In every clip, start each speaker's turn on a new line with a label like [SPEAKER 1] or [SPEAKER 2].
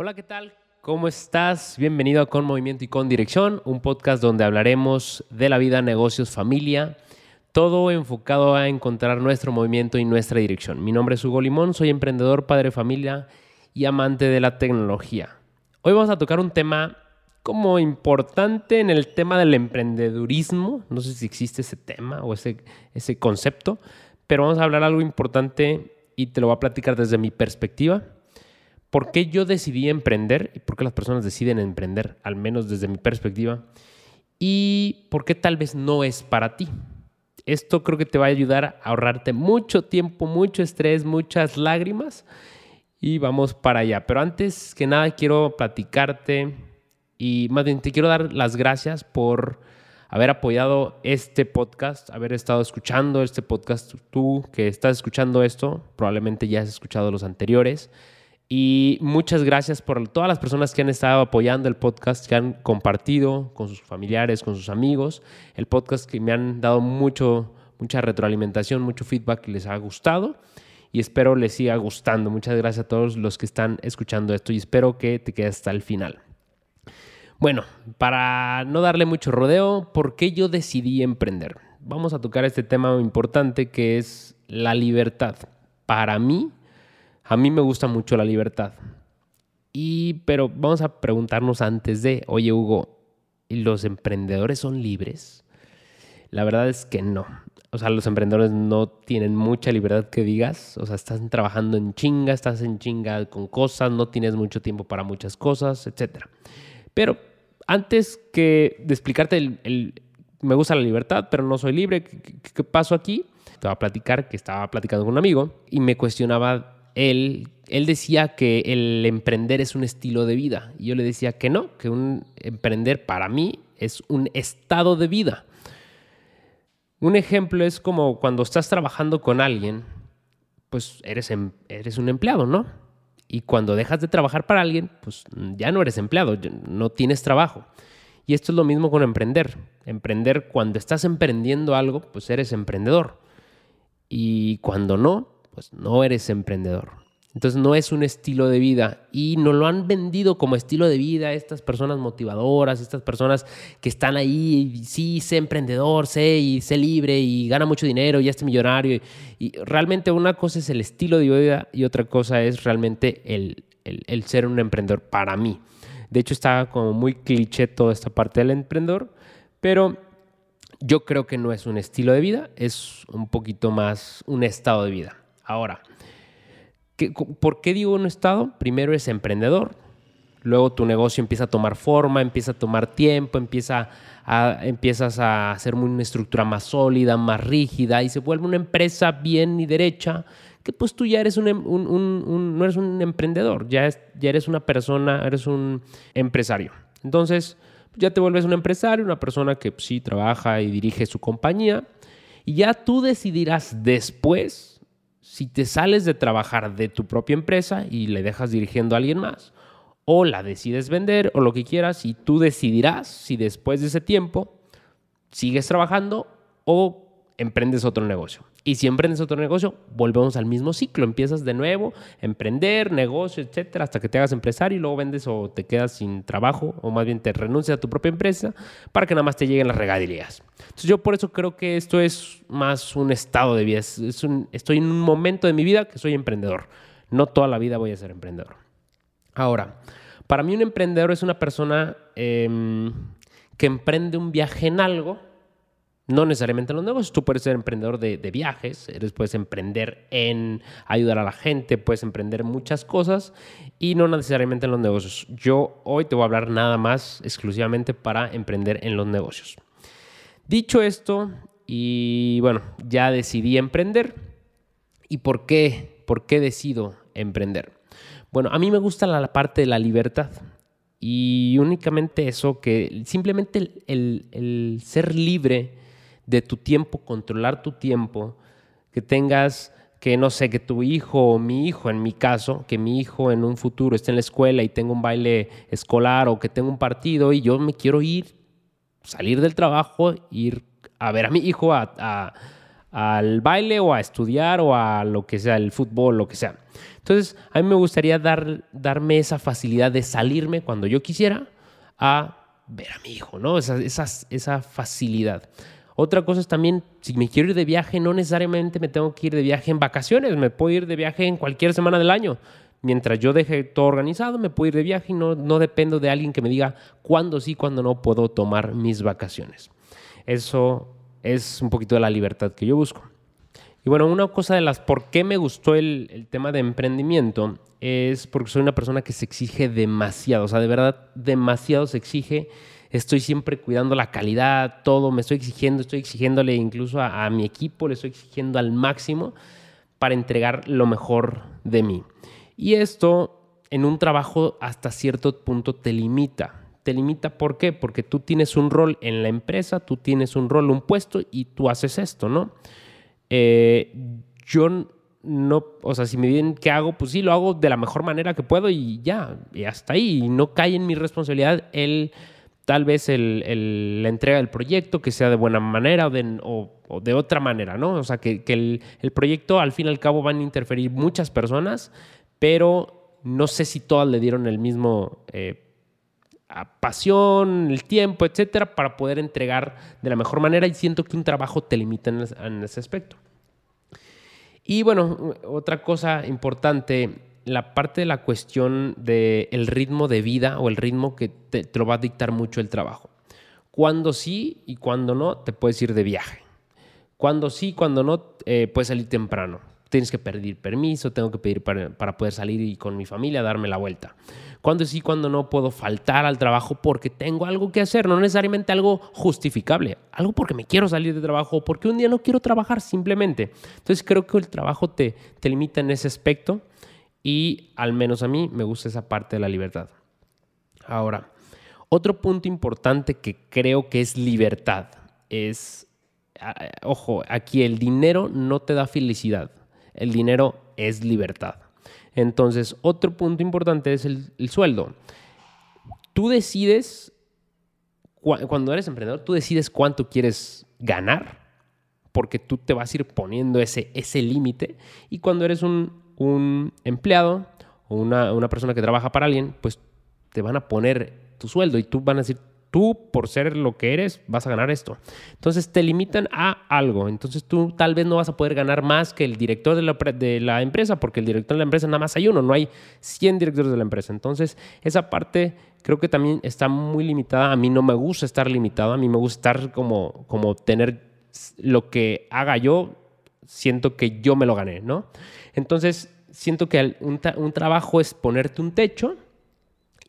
[SPEAKER 1] Hola, ¿qué tal? ¿Cómo estás? Bienvenido a Con Movimiento y Con Dirección, un podcast donde hablaremos de la vida, negocios, familia, todo enfocado a encontrar nuestro movimiento y nuestra dirección. Mi nombre es Hugo Limón, soy emprendedor, padre de familia y amante de la tecnología. Hoy vamos a tocar un tema como importante en el tema del emprendedurismo. No sé si existe ese tema o ese, ese concepto, pero vamos a hablar algo importante y te lo voy a platicar desde mi perspectiva por qué yo decidí emprender y por qué las personas deciden emprender, al menos desde mi perspectiva, y por qué tal vez no es para ti. Esto creo que te va a ayudar a ahorrarte mucho tiempo, mucho estrés, muchas lágrimas y vamos para allá. Pero antes que nada quiero platicarte y más bien te quiero dar las gracias por haber apoyado este podcast, haber estado escuchando este podcast. Tú que estás escuchando esto, probablemente ya has escuchado los anteriores. Y muchas gracias por todas las personas que han estado apoyando el podcast, que han compartido con sus familiares, con sus amigos, el podcast que me han dado mucho, mucha retroalimentación, mucho feedback que les ha gustado y espero les siga gustando. Muchas gracias a todos los que están escuchando esto y espero que te quedes hasta el final. Bueno, para no darle mucho rodeo, ¿por qué yo decidí emprender? Vamos a tocar este tema importante que es la libertad. Para mí, a mí me gusta mucho la libertad. Y, pero vamos a preguntarnos antes de, oye Hugo, ¿los emprendedores son libres? La verdad es que no. O sea, los emprendedores no tienen mucha libertad que digas. O sea, estás trabajando en chinga, estás en chinga con cosas, no tienes mucho tiempo para muchas cosas, etc. Pero antes que de explicarte el, me gusta la libertad, pero no soy libre, ¿qué, qué pasó aquí? Te voy a platicar que estaba platicando con un amigo y me cuestionaba él, decía que el emprender es un estilo de vida. Y yo le decía que no, que un emprender para mí es un estado de vida. Un ejemplo es como cuando estás trabajando con alguien, pues eres, em, eres un empleado, ¿no? Y cuando dejas de trabajar para alguien, pues ya no eres empleado, no tienes trabajo. Y esto es lo mismo con emprender. Emprender, cuando estás emprendiendo algo, pues eres emprendedor. Y cuando no, pues no eres emprendedor. Entonces no es un estilo de vida y nos lo han vendido como estilo de vida estas personas motivadoras, estas personas que están ahí, sí, sé emprendedor, sé y sé libre y gana mucho dinero, ya esté millonario. Y, realmente una cosa es el estilo de vida y otra cosa es realmente el ser un emprendedor para mí. De hecho está como muy cliché toda esta parte del emprendedor, pero yo creo que no es un estilo de vida, es un poquito más un estado de vida. Ahora, ¿por qué digo un estado? Primero es emprendedor, luego tu negocio empieza a tomar forma, empieza a tomar tiempo, empieza empiezas a hacer una estructura más sólida, más rígida y se vuelve una empresa bien y derecha que pues tú ya eres un, em, no eres un emprendedor, ya, ya eres una persona, eres un empresario. Entonces, ya te vuelves un empresario, una persona que pues, sí trabaja y dirige su compañía y ya tú decidirás después si te sales de trabajar de tu propia empresa y le dejas dirigiendo a alguien más, o la decides vender o lo que quieras y tú decidirás si después de ese tiempo sigues trabajando o emprendes otro negocio. Y si emprendes otro negocio, volvemos al mismo ciclo. Empiezas de nuevo, emprender, negocio, etcétera, hasta que te hagas empresario y luego vendes o te quedas sin trabajo, o más bien te renuncias a tu propia empresa para que nada más te lleguen las regadías. Entonces, yo por eso creo que esto es más un estado de vida. Estoy en un momento de mi vida que soy emprendedor. No toda la vida voy a ser emprendedor. Ahora, para mí un emprendedor es una persona em, que emprende un viaje en algo no necesariamente en los negocios. Tú puedes ser emprendedor de, viajes, eres, puedes emprender en ayudar a la gente, puedes emprender muchas cosas y no necesariamente en los negocios. Yo hoy te voy a hablar nada más exclusivamente para emprender en los negocios. Dicho esto, y bueno, ya decidí emprender. ¿Y por qué? ¿Por qué decido emprender? Bueno, a mí me gusta la, parte de la libertad. Y únicamente eso, que simplemente el ser libre de tu tiempo, controlar tu tiempo, que tengas que no sé, que tu hijo o mi hijo, en mi caso, que mi hijo en un futuro esté en la escuela y tenga un baile escolar o que tenga un partido y yo me quiero ir, salir del trabajo, ir a ver a mi hijo, a, al baile o a estudiar o a lo que sea, el fútbol, lo que sea. Entonces, a mí me gustaría dar, darme esa facilidad de salirme cuando yo quisiera a ver a mi hijo, ¿no? Esa, esa, esa facilidad. Otra cosa es también, si me quiero ir de viaje, no necesariamente me tengo que ir de viaje en vacaciones, me puedo ir de viaje en cualquier semana del año. Mientras yo deje todo organizado, me puedo ir de viaje y no, no dependo de alguien que me diga cuándo sí, cuándo no puedo tomar mis vacaciones. Eso es un poquito de la libertad que yo busco. Y bueno, una cosa de las por qué me gustó el, el, tema de emprendimiento es porque soy una persona que se exige demasiado, o sea, de verdad, demasiado se exige. Estoy siempre cuidando la calidad, todo, me estoy exigiendo, estoy exigiéndole incluso a, mi equipo, le estoy exigiendo al máximo para entregar lo mejor de mí. Y esto en un trabajo hasta cierto punto te limita. Te limita ¿por qué? Porque tú tienes un rol en la empresa, tú tienes un rol, un puesto y tú haces esto, ¿no? Eh, yo no, o sea, si me dicen qué hago, pues sí, lo hago de la mejor manera que puedo y ya, y hasta ahí. No cae en mi responsabilidad el, tal vez la entrega del proyecto, que sea de buena manera o de, otra manera, ¿no? O sea, que, el, proyecto al fin y al cabo van a interferir muchas personas, pero no sé si todas le dieron el mismo... Eh, pasión, el tiempo, etcétera, para poder entregar de la mejor manera y siento que un trabajo te limita en ese aspecto. Y bueno, otra cosa importante, la parte de la cuestión del el ritmo de vida o el ritmo que te, lo va a dictar mucho el trabajo. Cuando sí y cuando no, te puedes ir de viaje. Cuando sí, cuando no, eh, puedes salir temprano. Tienes que pedir permiso, tengo que pedir para, para poder salir y con mi familia darme la vuelta cuando sí, cuando no puedo faltar al trabajo porque tengo algo que hacer, no necesariamente algo justificable, algo porque me quiero salir de trabajo o porque un día no quiero trabajar simplemente. Entonces creo que el trabajo te, te limita en ese aspecto y al menos a mí me gusta esa parte de la libertad. Ahora, otro punto importante que creo que es libertad es, ojo, aquí el dinero no te da felicidad, el dinero es libertad. Entonces, otro punto importante es el, el sueldo. Tú decides, cuando eres emprendedor, tú decides cuánto quieres ganar, porque tú te vas a ir poniendo ese, ese límite. Y cuando eres un, un empleado o una, una persona que trabaja para alguien, pues te van a poner tu sueldo y tú van a decir, tú por ser lo que eres vas a ganar esto. Entonces te limitan a algo. Entonces tú tal vez no vas a poder ganar más que el director de la, de la, empresa porque el director de la empresa nada más hay uno, no hay 100 directores de la empresa. Entonces esa parte creo que también está muy limitada. A mí no me gusta estar limitado, a mí me gusta estar como, como tener lo que haga yo, siento que yo me lo gané, ¿no? Entonces siento que un, trabajo es ponerte un techo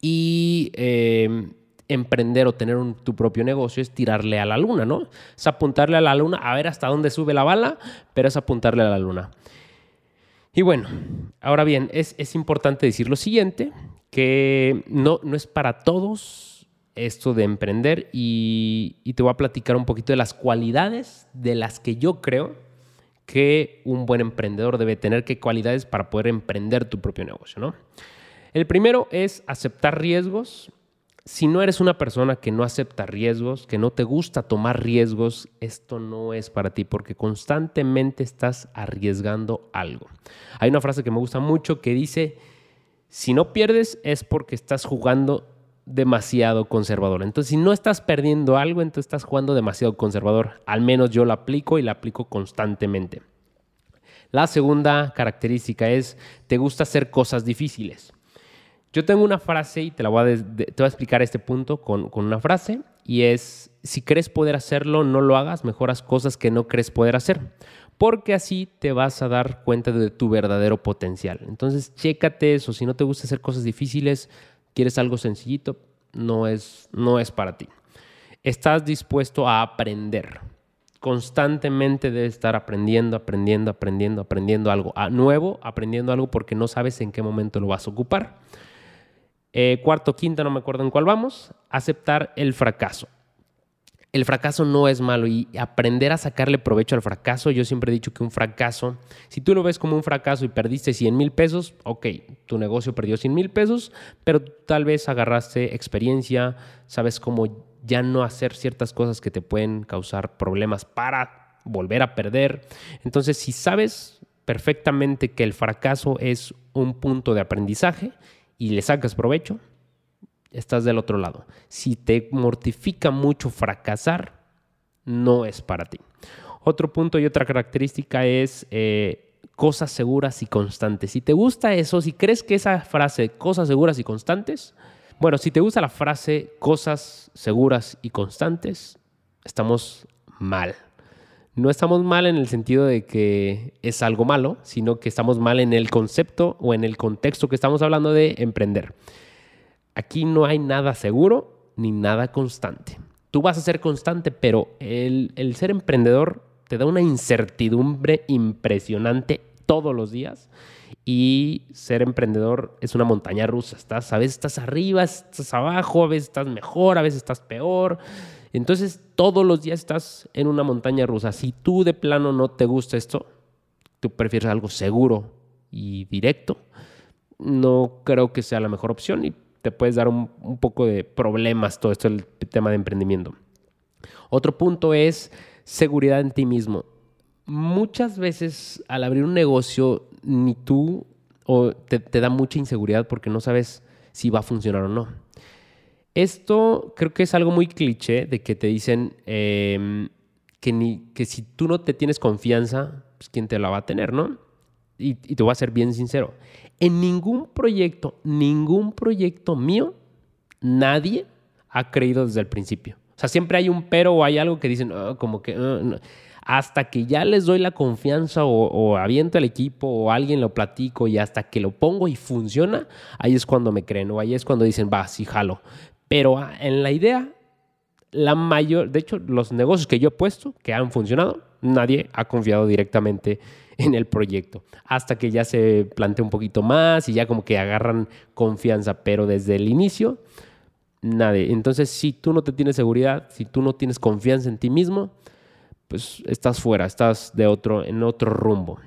[SPEAKER 1] y... Eh, emprender o tener tu propio negocio es tirarle a la luna, ¿no? Es apuntarle a la luna, a ver hasta dónde sube la bala, pero es apuntarle a la luna. Y bueno, ahora bien, es, es importante decir lo siguiente, que no, no es para todos esto de emprender y te voy a platicar un poquito de las cualidades de las que yo creo que un buen emprendedor debe tener, qué cualidades para poder emprender tu propio negocio, ¿no? El primero es aceptar riesgos si no eres una persona que no acepta riesgos, que no te gusta tomar riesgos, esto no es para ti porque constantemente estás arriesgando algo. Hay una frase que me gusta mucho que dice, si no pierdes es porque estás jugando demasiado conservador. Entonces, si no estás perdiendo algo, entonces estás jugando demasiado conservador. Al menos yo lo aplico y lo aplico constantemente. La segunda característica es, te gusta hacer cosas difíciles. Yo tengo una frase y te la voy a, te voy a explicar este punto con, con, una frase y es, si crees poder hacerlo, no lo hagas, mejoras cosas que no crees poder hacer, porque así te vas a dar cuenta de tu verdadero potencial. Entonces, chécate eso, si no te gusta hacer cosas difíciles, quieres algo sencillito, no es, no es para ti. Estás dispuesto a aprender. Constantemente debes estar aprendiendo, aprendiendo, aprendiendo, aprendiendo algo nuevo, aprendiendo algo porque no sabes en qué momento lo vas a ocupar. Eh, cuarto, quinta, no me acuerdo en cuál vamos. Aceptar el fracaso. El fracaso no es malo y aprender a sacarle provecho al fracaso. Yo siempre he dicho que un fracaso, si tú lo ves como un fracaso y perdiste 100 mil pesos, ok, tu negocio perdió 100 mil pesos, pero tal vez agarraste experiencia, sabes cómo ya no hacer ciertas cosas que te pueden causar problemas para volver a perder. Entonces, si sabes perfectamente que el fracaso es un punto de aprendizaje y le sacas provecho, estás del otro lado. Si te mortifica mucho fracasar, no es para ti. Otro punto y otra característica es eh, cosas seguras y constantes. Si te gusta eso, si crees que esa frase, cosas seguras y constantes, bueno, si te gusta la frase cosas seguras y constantes, estamos mal. No estamos mal en el sentido de que es algo malo, sino que estamos mal en el concepto o en el contexto que estamos hablando de emprender. Aquí no hay nada seguro ni nada constante. Tú vas a ser constante, pero el, ser emprendedor te da una incertidumbre impresionante todos los días y ser emprendedor es una montaña rusa. Estás, a veces estás arriba, estás abajo, a veces estás mejor, a veces estás peor. Entonces, todos los días estás en una montaña rusa. Si tú de plano no te gusta esto, tú prefieres algo seguro y directo, no creo que sea la mejor opción te puedes dar un, poco de problemas todo esto, el tema de emprendimiento. Otro punto es seguridad en ti mismo. Muchas veces al abrir un negocio, ni tú o te, da mucha inseguridad porque no sabes si va a funcionar o no. Esto creo que es algo muy cliché de que te dicen em, que, ni, que si tú no te tienes confianza, pues quién te la va a tener, ¿no? Y, y te voy a ser bien sincero. En ningún proyecto, ningún proyecto mío, nadie ha creído desde el principio. O sea, siempre hay un pero o hay algo que dicen, ah, como que... Ah, hasta que ya les doy la confianza o, aviento al equipo o alguien lo platico y hasta que lo pongo y funciona, ahí es cuando me creen o ahí es cuando dicen, va, sí, jalo. Pero ah, en la idea, la mayor, de hecho, los negocios que yo he puesto que han funcionado, nadie ha confiado directamente en el proyecto. Hasta que ya se plantea un poquito más y ya como que agarran confianza, pero desde el inicio nadie. Entonces, si tú no te tienes seguridad, si tú no tienes confianza en ti mismo, pues estás fuera, estás de otro, en otro rumbo.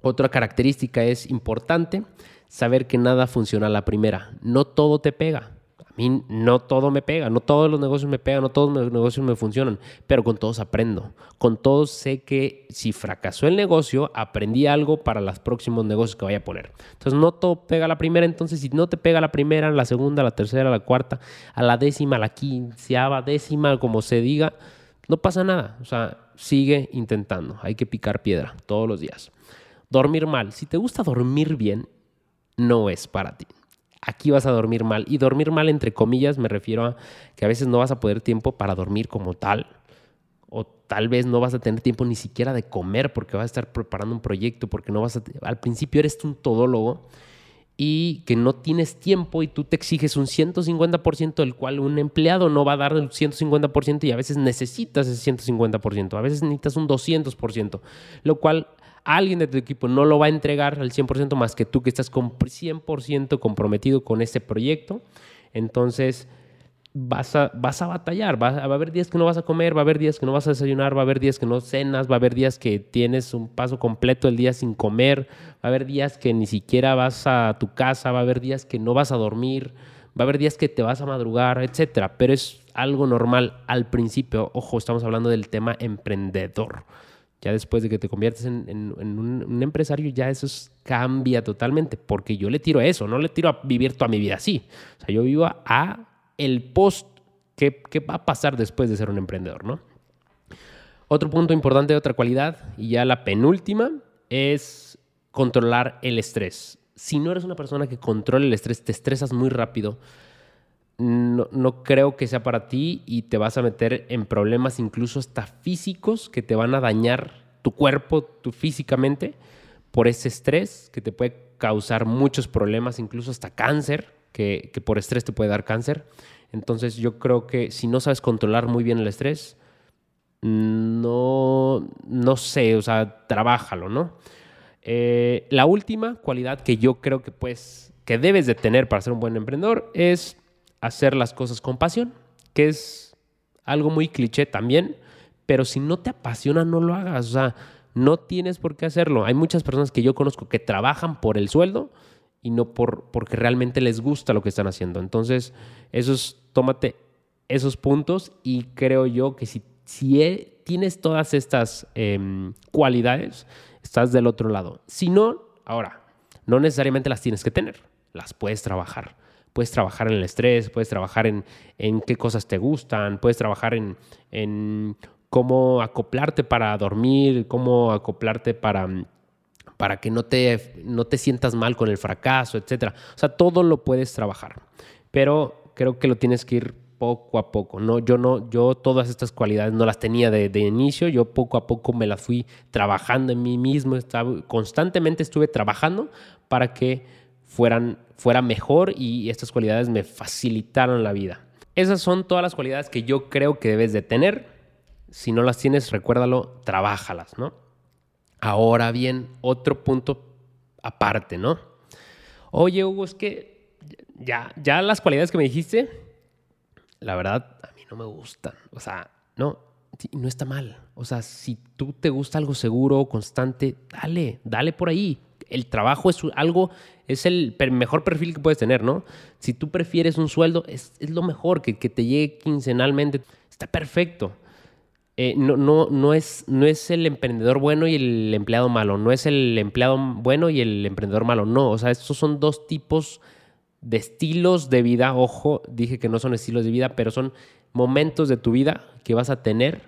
[SPEAKER 1] Otra característica es importante saber que nada funciona la primera. No todo te pega mí no todo me pega, no todos los negocios me pegan, no todos los negocios me funcionan, pero con todos aprendo. Con todos sé que si fracasó el negocio, aprendí algo para los próximos negocios que vaya a poner. Entonces no todo pega la primera, entonces si no te pega la primera, la segunda, la tercera, la cuarta, a la décima, a la quinceava, décima, como se diga, no pasa nada. O sea, sigue intentando. Hay que picar piedra todos los días. Dormir mal. Si te gusta dormir bien, no es para ti aquí vas a dormir mal. Y dormir mal, entre comillas, me refiero a que a veces no vas a poder tiempo para dormir como tal. O tal vez no vas a tener tiempo ni siquiera de comer porque vas a estar preparando un proyecto, porque no vas a... Al principio eres un todólogo y que no tienes tiempo y tú te exiges un 150% del cual un empleado no va a dar el 150% y a veces necesitas ese 150%, a veces necesitas un 200%, lo cual alguien de tu equipo no lo va a entregar al 100% más que tú que estás 100% comprometido con ese proyecto. Entonces vas a, vas a batallar, va, a haber días que no vas a comer, va a haber días que no vas a desayunar, va a haber días que no cenas, va a haber días que tienes un paso completo el día sin comer, va a haber días que ni siquiera vas a tu casa, va a haber días que no vas a dormir, va a haber días que te vas a madrugar, etcétera, pero es algo normal al principio. Ojo, estamos hablando del tema emprendedor. Ya después de que te conviertes en, un, empresario, ya eso cambia totalmente, porque yo le tiro a eso, no le tiro a vivir toda mi vida así. O sea, yo vivo a, el post, ¿qué, va a pasar después de ser un emprendedor, no? Otro punto importante, otra cualidad, y ya la penúltima, es controlar el estrés. Si no eres una persona que controla el estrés, te estresas muy rápido, no, no, creo que sea para ti y te vas a meter en problemas incluso hasta físicos que te van a dañar tu cuerpo tu, físicamente por ese estrés que te puede causar muchos problemas, incluso hasta cáncer, que, que por estrés te puede dar cáncer. Entonces yo creo que si no sabes controlar muy bien el estrés, no, no sé, o sea, trabájalo, ¿no? Eh, la última cualidad que yo creo que, pues, que debes de tener para ser un buen emprendedor es hacer las cosas con pasión, que es algo muy cliché también, pero si no te apasiona, no lo hagas. O sea, no tienes por qué hacerlo. Hay muchas personas que yo conozco que trabajan por el sueldo y no por, porque realmente les gusta lo que están haciendo. Entonces, esos, tómate esos puntos y creo yo que si si e, tienes todas estas em, cualidades, estás del otro lado. Si no, ahora, no necesariamente las tienes que tener, las puedes trabajar. Puedes trabajar en el estrés, puedes trabajar en, en qué cosas te gustan, puedes trabajar en, en cómo acoplarte para dormir, cómo acoplarte para para que no te, no te sientas mal con el fracaso, etc. O sea, todo lo puedes trabajar, pero creo que lo tienes que ir poco a poco. No, yo no, yo todas estas cualidades no las tenía de, inicio, yo poco a poco me las fui trabajando en mí mismo, estaba, constantemente estuve trabajando para que fueran, fuera mejor y estas cualidades me facilitaron la vida. Esas son todas las cualidades que yo creo que debes de tener. Si no las tienes, recuérdalo, trabájalas, ¿no? Ahora bien, otro punto aparte, ¿no? Oye, Hugo, es que ya, ya las cualidades que me dijiste, la verdad, a mí no me gustan. O sea, no, no está mal. O sea, si tú te gusta algo seguro, constante, dale, dale por ahí. El trabajo es algo, es el mejor perfil que puedes tener, ¿no? Si tú prefieres un sueldo, es, es lo mejor, que, que te llegue quincenalmente, está perfecto. Eh, no, no, no, es, no es el emprendedor bueno y el empleado malo, no es el empleado bueno y el emprendedor malo, no, o sea, estos son dos tipos de estilos de vida, ojo, dije que no son estilos de vida, pero son momentos de tu vida que vas a tener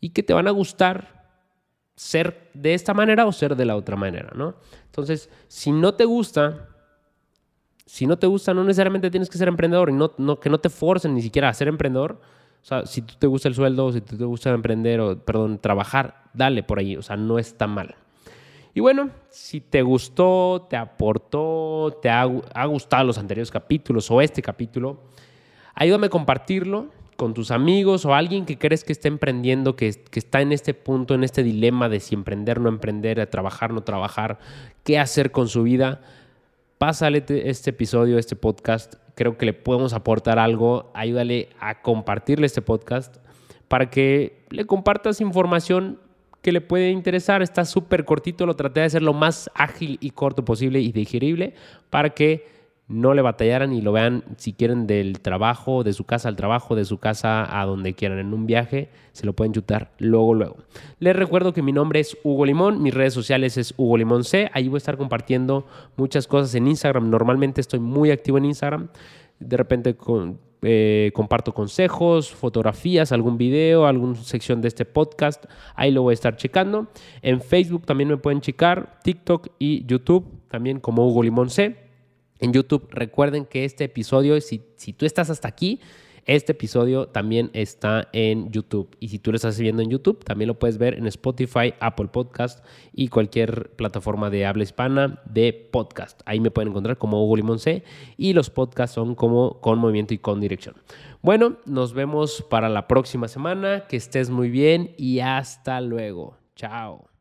[SPEAKER 1] y que te van a gustar ser de esta manera o ser de la otra manera, ¿no? Entonces, si no te gusta, si no te gusta, no necesariamente tienes que ser emprendedor y no, que no te forcen ni siquiera a ser emprendedor, o sea, si tú te gusta el sueldo, si tú te gusta emprender o, perdón, trabajar, dale por ahí. O sea, no está mal. Y bueno, si te gustó, te aportó, te ha, gustado los anteriores capítulos o este capítulo, ayúdame a compartirlo con tus amigos o alguien que crees que está emprendiendo, que, que está en este punto, en este dilema de si emprender, no emprender, trabajar, no trabajar, qué hacer con su vida. Pásale este episodio, este podcast creo que le podemos aportar algo, ayúdale a compartirle este podcast para que le compartas información que le puede interesar. Está súper cortito, lo traté de hacer lo más ágil y corto posible y digerible para que no le batallaran y lo vean si quieren del trabajo, de su casa al trabajo, de su casa a donde quieran en un viaje, se lo pueden chutar luego, luego. Les recuerdo que mi nombre es Hugo Limón, mis redes sociales es Hugo Limón C, ahí voy a estar compartiendo muchas cosas en Instagram, normalmente estoy muy activo en Instagram, de repente eh, comparto consejos, fotografías, algún video, alguna sección de este podcast. Ahí lo voy a estar checando. En Facebook también me pueden checar, TikTok y YouTube, también como Hugo Limón C en YouTube. Recuerden que este episodio, si, si tú estás hasta aquí, este episodio también está en YouTube. Y si tú lo estás viendo en YouTube, también lo puedes ver en Spotify, Apple Podcast y cualquier plataforma de habla hispana de podcast. Ahí me pueden encontrar como Hugo Limón C y los podcasts son como con movimiento y con dirección. Bueno, nos vemos para la próxima semana. Que estés muy bien y hasta luego. Chao.